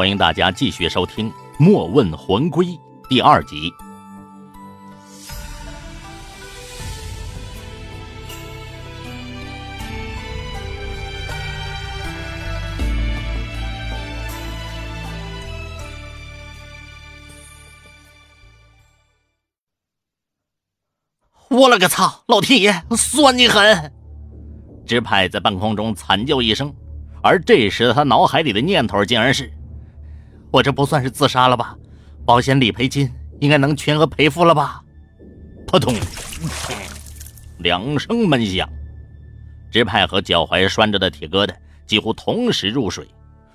欢迎大家继续收听《莫问魂归》第二集。我勒个操！老天爷，酸你狠！支派在半空中惨叫一声，而这时他脑海里的念头竟然是。我这不算是自杀了吧？保险理赔金应该能全额赔付了吧？扑通，两声闷响，支派和脚踝拴着的铁疙瘩几乎同时入水，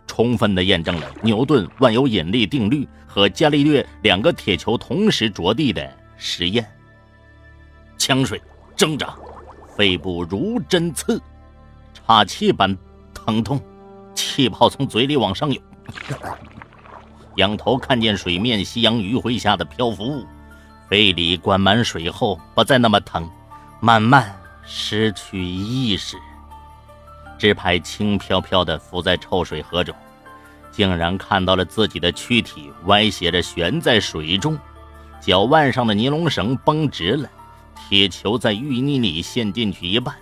充分的验证了牛顿万有引力定律和伽利略两个铁球同时着地的实验。呛水挣扎，肺部如针刺，岔气般疼痛，气泡从嘴里往上涌。仰头看见水面夕阳余晖下的漂浮物，肺里灌满水后不再那么疼，慢慢失去意识。纸牌轻飘飘地浮在臭水河中，竟然看到了自己的躯体歪斜着悬在水中，脚腕上的尼龙绳绷直了，铁球在淤泥里陷进去一半，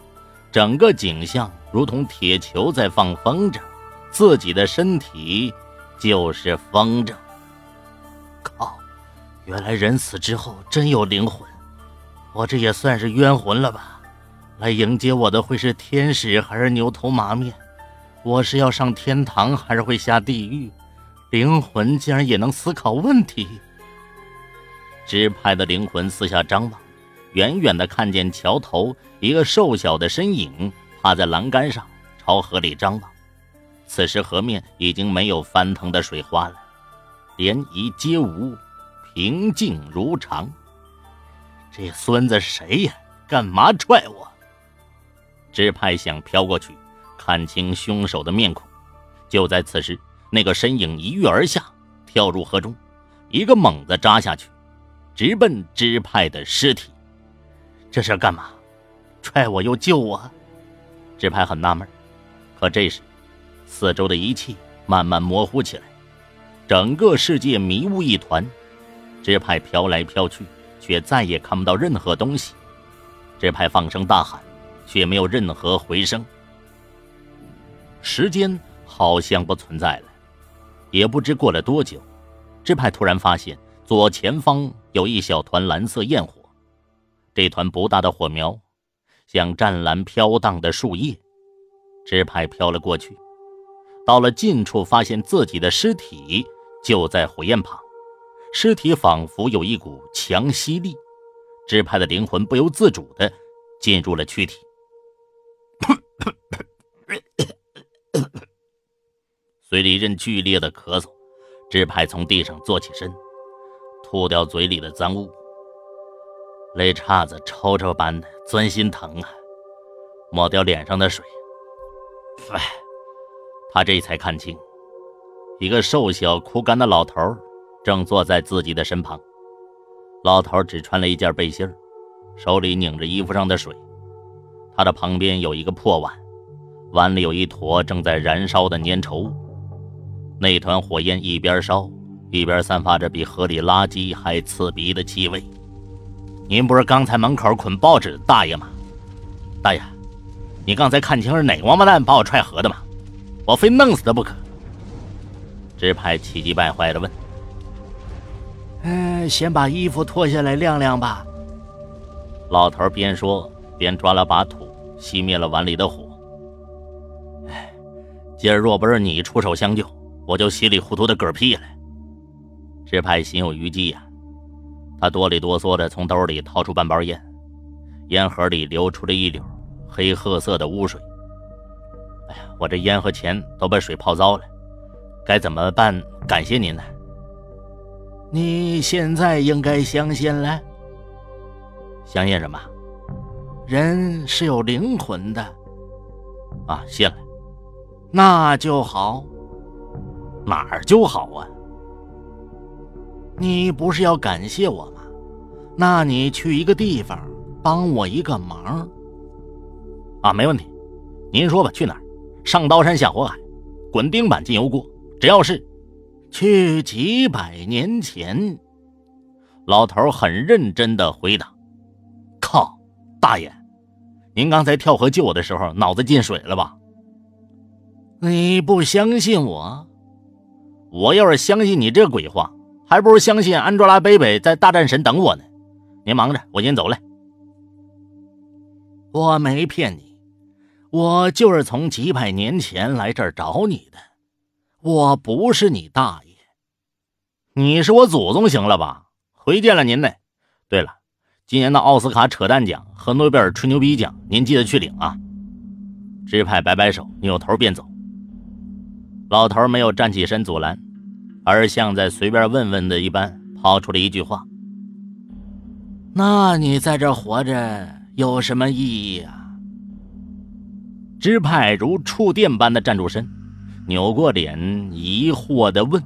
整个景象如同铁球在放风筝，自己的身体。就是风筝。靠！原来人死之后真有灵魂，我这也算是冤魂了吧？来迎接我的会是天使还是牛头马面？我是要上天堂还是会下地狱？灵魂竟然也能思考问题。直派的灵魂四下张望，远远的看见桥头一个瘦小的身影趴在栏杆上，朝河里张望。此时河面已经没有翻腾的水花了，涟漪皆无，平静如常。这孙子谁呀？干嘛踹我？支派想飘过去，看清凶手的面孔。就在此时，那个身影一跃而下，跳入河中，一个猛子扎下去，直奔支派的尸体。这是干嘛？踹我又救我？支派很纳闷，可这时。四周的一切慢慢模糊起来，整个世界迷雾一团。支派飘来飘去，却再也看不到任何东西。支派放声大喊，却没有任何回声。时间好像不存在了，也不知过了多久，支派突然发现左前方有一小团蓝色焰火，这团不大的火苗像湛蓝飘荡的树叶。支派飘了过去。到了近处，发现自己的尸体就在火焰旁，尸体仿佛有一股强吸力，支派的灵魂不由自主地进入了躯体。随着一阵剧烈的咳嗽，支派从地上坐起身，吐掉嘴里的脏物，泪叉子抽抽般的钻心疼啊，抹掉脸上的水，哎。他这才看清，一个瘦小枯干的老头正坐在自己的身旁。老头只穿了一件背心手里拧着衣服上的水。他的旁边有一个破碗，碗里有一坨正在燃烧的粘稠物。那团火焰一边烧，一边散发着比河里垃圾还刺鼻的气味。您不是刚才门口捆报纸的大爷吗？大爷，你刚才看清是哪个王八蛋把我踹河的吗？我非弄死他不可！支派气急败坏的问：“嗯，先把衣服脱下来晾晾吧。”老头边说边抓了把土，熄灭了碗里的火。哎，今儿若不是你出手相救，我就稀里糊涂的嗝屁了。支派心有余悸呀，他哆里哆嗦的从兜里掏出半包烟，烟盒里流出了一绺黑褐色的污水。哎呀，我这烟和钱都被水泡糟了，该怎么办？感谢您呢。你现在应该相信了。相信什么？人是有灵魂的。啊，信了。那就好。哪儿就好啊？你不是要感谢我吗？那你去一个地方帮我一个忙。啊，没问题。您说吧，去哪儿？上刀山下火海，滚钉板进油锅，只要是去几百年前。老头很认真的回答：“靠，大爷，您刚才跳河救我的时候脑子进水了吧？你不相信我？我要是相信你这鬼话，还不如相信安卓拉贝贝在大战神等我呢。您忙着，我先走了。我没骗你，我就是从几百年前来这儿找你的，我不是你大爷，你是我祖宗，行了吧？”回见了您呢。对了，今年的奥斯卡扯淡奖和诺贝尔吹牛逼奖，您记得去领啊！支派摆摆手，扭头便走。老头没有站起身阻拦，而像在随便问问的一般，抛出了一句话：“那你在这活着有什么意义啊？”支派如触电般的站住身，扭过脸，疑惑的问。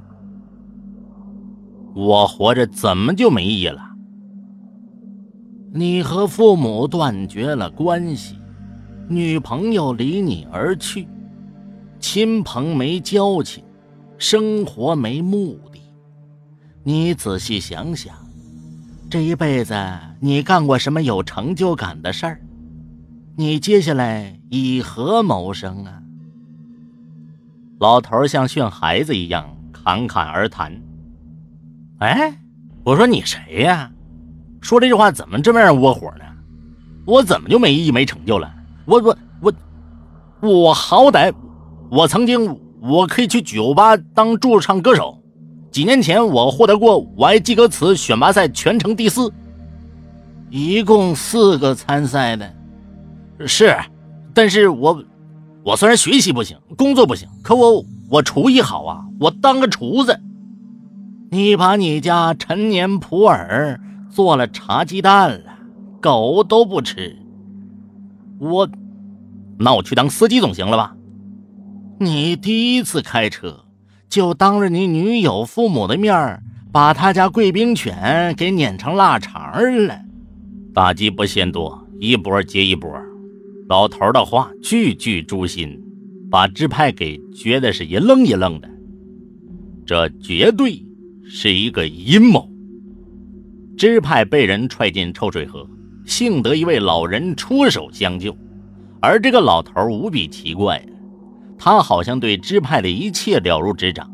我活着怎么就没意义了？你和父母断绝了关系，女朋友离你而去，亲朋没交情，生活没目的。你仔细想想，这一辈子你干过什么有成就感的事儿？你接下来以何谋生啊？老头像训孩子一样侃侃而谈。哎，我说你谁呀？说这句话怎么这么让窝火呢？我怎么就没意、没成就了？我我我，我好歹我曾经我可以去酒吧当驻唱歌手，几年前我获得过我爱记歌词选拔赛全程第四，一共四个参赛的，是，但是我我虽然学习不行，工作不行，可我我厨艺好啊，我当个厨子。你把你家陈年普洱做了茶鸡蛋了，狗都不吃。我，那我去当司机总行了吧？你第一次开车，就当着你女友父母的面把他家贵宾犬给撵成腊肠了。打击不嫌多，一波接一波。老头的话句句诛心，把支派给撅的是一愣一愣的。这绝对。是一个阴谋。支派被人踹进臭水河，幸得一位老人出手相救。而这个老头无比奇怪，他好像对支派的一切了如指掌，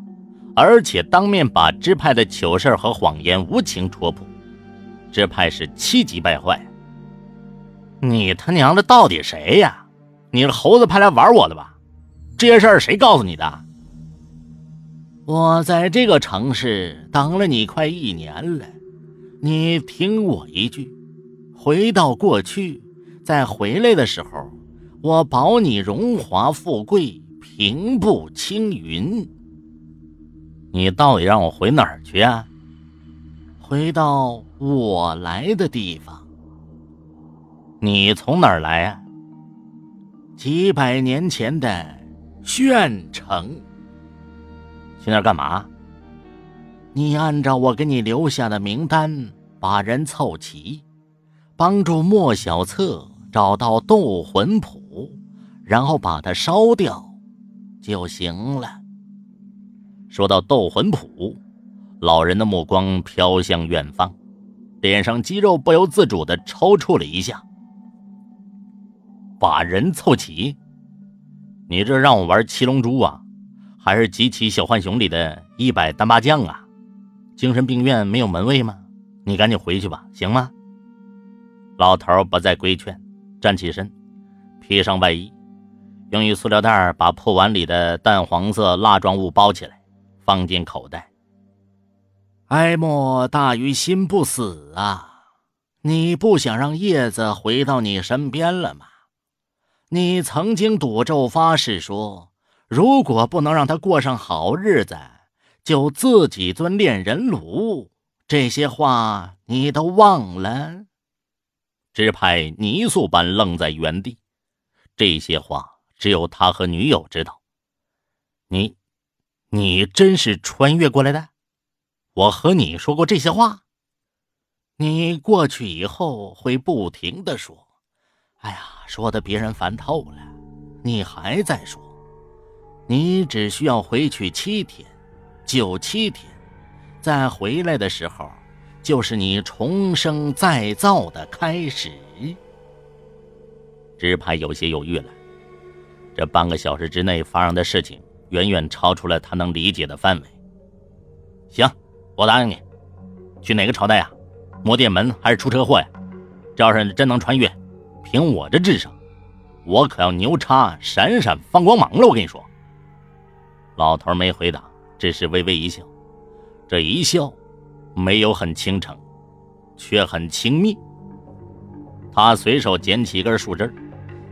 而且当面把支派的糗事和谎言无情戳破。支派是气急败坏。你他娘的到底谁呀？你是猴子派来玩我的吧？这些事儿谁告诉你的？我在这个城市等了你快一年了，你听我一句，回到过去，再回来的时候，我保你荣华富贵，平步青云。你到底让我回哪儿去啊？回到我来的地方。你从哪儿来啊？几百年前的县城。去那儿干嘛？你按照我给你留下的名单把人凑齐，帮助莫小策找到斗魂谱，然后把它烧掉就行了。说到斗魂谱，老人的目光飘向远方，脸上肌肉不由自主的抽搐了一下。把人凑齐？你这让我玩七龙珠啊？还是集齐小浣熊里的一百单八将啊！精神病院没有门卫吗？你赶紧回去吧，行吗？老头不再规劝，站起身，披上外衣，用一塑料袋把破碗里的淡黄色蜡状物包起来，放进口袋。哀莫大于心不死啊！你不想让叶子回到你身边了吗？你曾经赌咒发誓说。如果不能让他过上好日子，就自己钻炼人炉。这些话你都忘了？支派泥塑般愣在原地。这些话只有他和女友知道。你，你真是穿越过来的？我和你说过这些话？你过去以后会不停的说：“哎呀，说的别人烦透了。”你还在说。你只需要回去七天，九七天，再回来的时候，就是你重生再造的开始。支派有些犹豫了，这半个小时之内发生的事情远远超出了他能理解的范围。行，我答应你。去哪个朝代呀？摸电门还是出车祸呀？这要是真能穿越，凭我这智商，我可要牛叉闪闪放光芒了！我跟你说。老头没回答，只是微微一笑。这一笑，没有很倾城，却很轻蔑。他随手捡起一根树枝，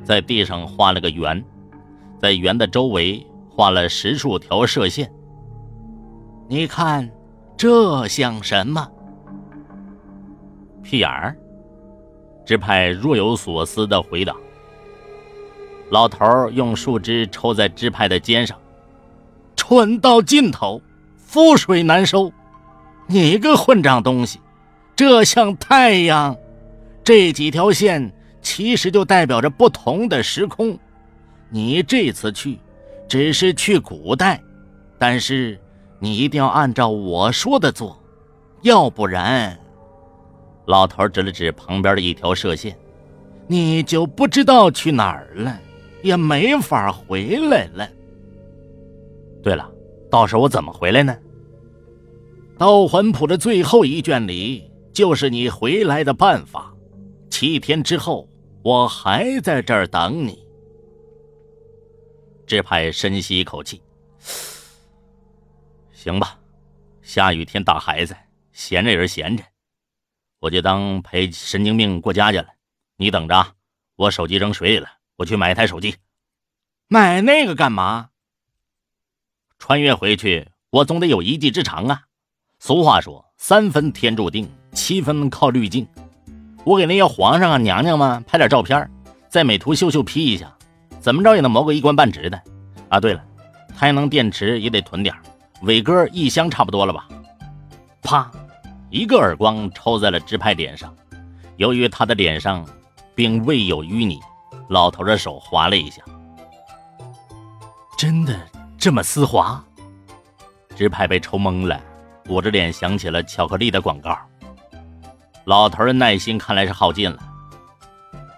在地上画了个圆，在圆的周围画了十数条射线。你看，这像什么？屁眼儿，支派若有所思的回答。老头用树枝抽在支派的肩上，蠢到尽头，覆水难收。你个混账东西，这像太阳，这几条线其实就代表着不同的时空。你这次去，只是去古代，但是你一定要按照我说的做，要不然。老头指了指旁边的一条射线，你就不知道去哪儿了，也没法回来了。对了，到时候我怎么回来呢？道魂谱的最后一卷里就是你回来的办法。七天之后，我还在这儿等你。智派深吸一口气，行吧，下雨天打孩子，闲着也是闲着。我就当陪神经病过家家了，你等着，我手机扔水里了，我去买一台手机。买那个干嘛？穿越回去，我总得有一技之长啊。俗话说，三分天注定，七分靠滤镜。我给那些皇上啊、娘娘们拍点照片，在美图秀秀 P 一下，怎么着也能谋个一官半职的。啊，对了，太阳能电池也得囤点伟哥一箱差不多了吧？啪。一个耳光抽在了支派脸上，由于他的脸上并未有淤泥，老头的手滑了一下。真的这么丝滑？支派被抽懵了，捂着脸想起了巧克力的广告。老头的耐心看来是耗尽了。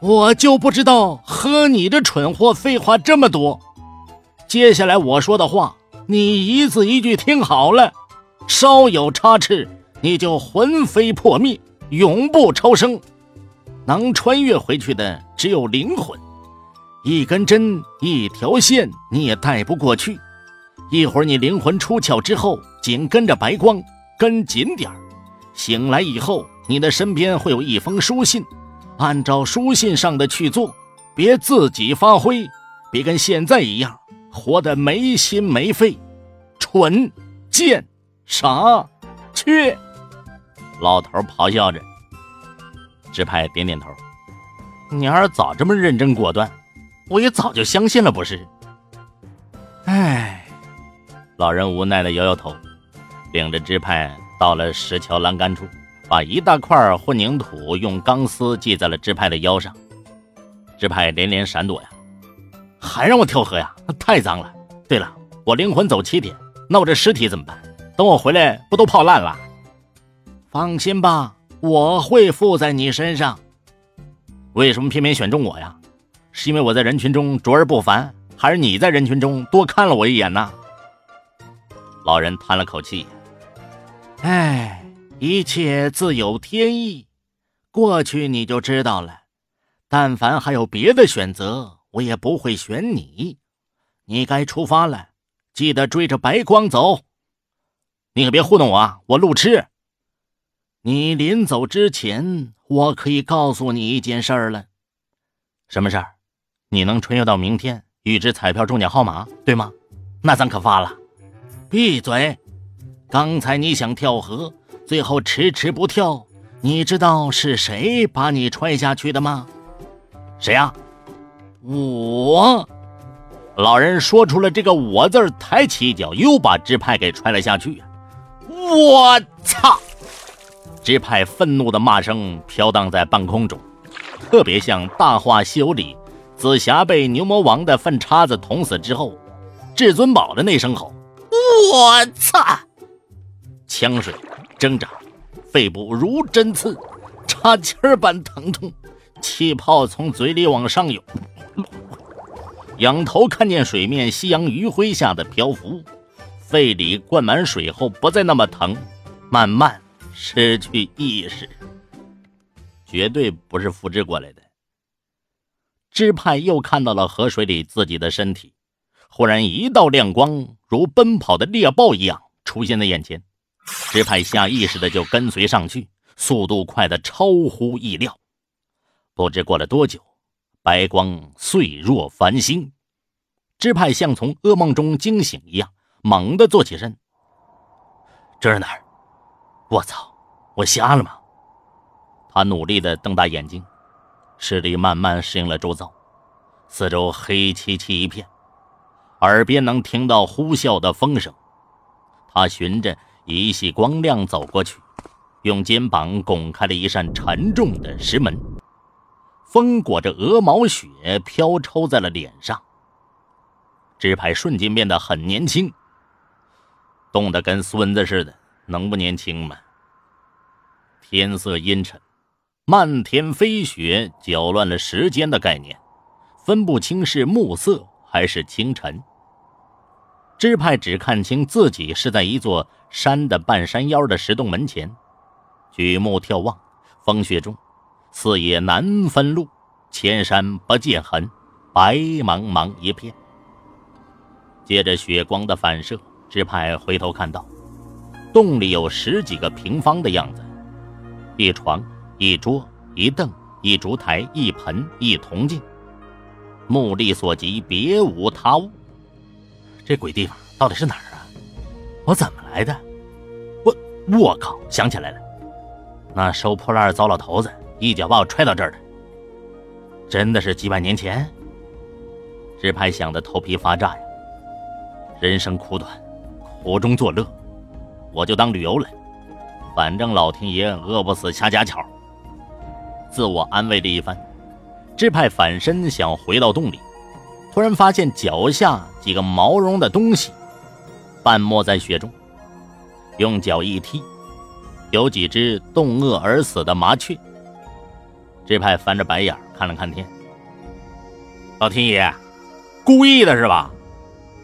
我就不知道和你这蠢货废话这么多。接下来我说的话，你一字一句听好了，稍有差池。你就魂飞魄灭，永不超生。能穿越回去的只有灵魂，一根针、一条线你也带不过去。一会儿你灵魂出窍之后，紧跟着白光，跟紧点儿。醒来以后，你的身边会有一封书信，按照书信上的去做，别自己发挥，别跟现在一样活得没心没肺、蠢、贱、傻、缺。老头咆哮着，支派点点头。你要是早这么认真果断，我也早就相信了，不是？唉，老人无奈的摇摇头，领着支派到了石桥栏杆处，把一大块混凝土用钢丝系在了支派的腰上。支派连连闪躲呀，还让我跳河呀？太脏了！对了，我灵魂走七天，那我这尸体怎么办？等我回来，不都泡烂了？放心吧，我会附在你身上。为什么偏偏选中我呀？是因为我在人群中卓而不凡，还是你在人群中多看了我一眼呢？老人叹了口气：“哎，一切自有天意，过去你就知道了。但凡还有别的选择，我也不会选你。你该出发了，记得追着白光走。你可别糊弄我啊！我路痴。”你临走之前，我可以告诉你一件事儿了。什么事儿？你能穿越到明天，预知彩票中奖号码，对吗？那咱可发了。闭嘴！刚才你想跳河，最后迟迟不跳，你知道是谁把你踹下去的吗？谁呀？我。老人说出了这个“我”字，抬起一脚，又把支派给踹了下去。我操！支派愤怒的骂声飘荡在半空中，特别像《大话西游》里紫霞被牛魔王的粪叉子捅死之后，至尊宝的那声吼：“我操！枪水挣扎，肺部如针刺，插气儿般疼痛，气泡从嘴里往上涌。仰头看见水面，夕阳余晖下的漂浮，肺里灌满水后不再那么疼，慢慢失去意识。绝对不是复制过来的。支派又看到了河水里自己的身体，忽然一道亮光如奔跑的猎豹一样出现在眼前，支派下意识的就跟随上去，速度快的超乎意料。不知过了多久。白光碎若繁星，支派像从噩梦中惊醒一样，猛地坐起身。这是哪儿？我操！我瞎了吗？他努力的瞪大眼睛，视力慢慢适应了周遭，四周黑漆漆一片，耳边能听到呼啸的风声。他循着一系光亮走过去，用肩膀拱开了一扇沉重的石门。风裹着鹅毛雪飘抽在了脸上，支派瞬间变得很年轻，冻得跟孙子似的，能不年轻吗？天色阴沉，漫天飞雪搅乱了时间的概念，分不清是暮色还是清晨。支派只看清自己是在一座山的半山腰的石洞门前，举目眺望，风雪中。四野难分路，千山不见痕，白茫茫一片。借着雪光的反射，支派回头看到，洞里有十几个平方的样子，一床，一桌，一凳，一烛台，一盆，一铜镜，目力所及，别无他物。这鬼地方到底是哪儿啊？我怎么来的？我我靠！想起来了，那收破烂糟老头子。一脚把我踹到这儿的，真的是几百年前。支派想的头皮发炸呀！人生苦短，苦中作乐，我就当旅游了。反正老天爷饿不死瞎家巧。自我安慰了一番，支派反身想回到洞里，突然发现脚下几个毛绒的东西半没在雪中，用脚一踢，有几只冻饿而死的麻雀。这派翻着白眼看了看天，老天爷，故意的是吧？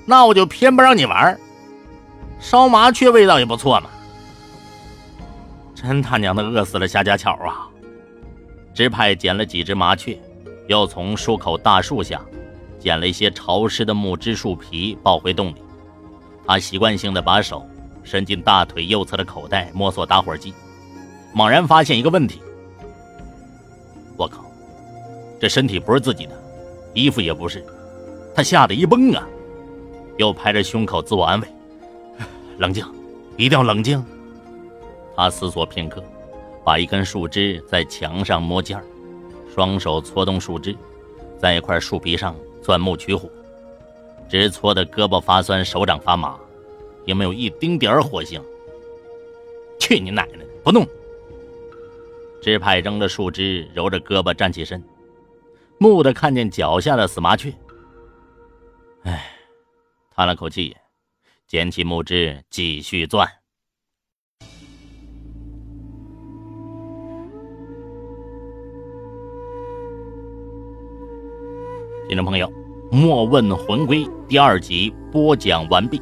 那我就偏不让你玩。烧麻雀味道也不错嘛。真他娘的饿死了夏家巧啊！支派捡了几只麻雀，又从树口大树下捡了一些潮湿的木枝树皮，抱回洞里。他习惯性的把手伸进大腿右侧的口袋，摸索打火机，猛然发现一个问题。我靠，这身体不是自己的，衣服也不是，他吓得一蹦啊，又拍着胸口自我安慰：“冷静，一定要冷静。”他思索片刻，把一根树枝在墙上摸尖儿，双手搓动树枝，在一块树皮上钻木取火，直搓的胳膊发酸，手掌发麻，也没有一丁点儿火星。去你奶奶的，不弄！支派扔了树枝，揉着胳膊站起身，蓦地看见脚下的死麻雀。唉，叹了口气，捡起木枝继续钻。听众朋友，《莫问魂归》第二集播讲完毕。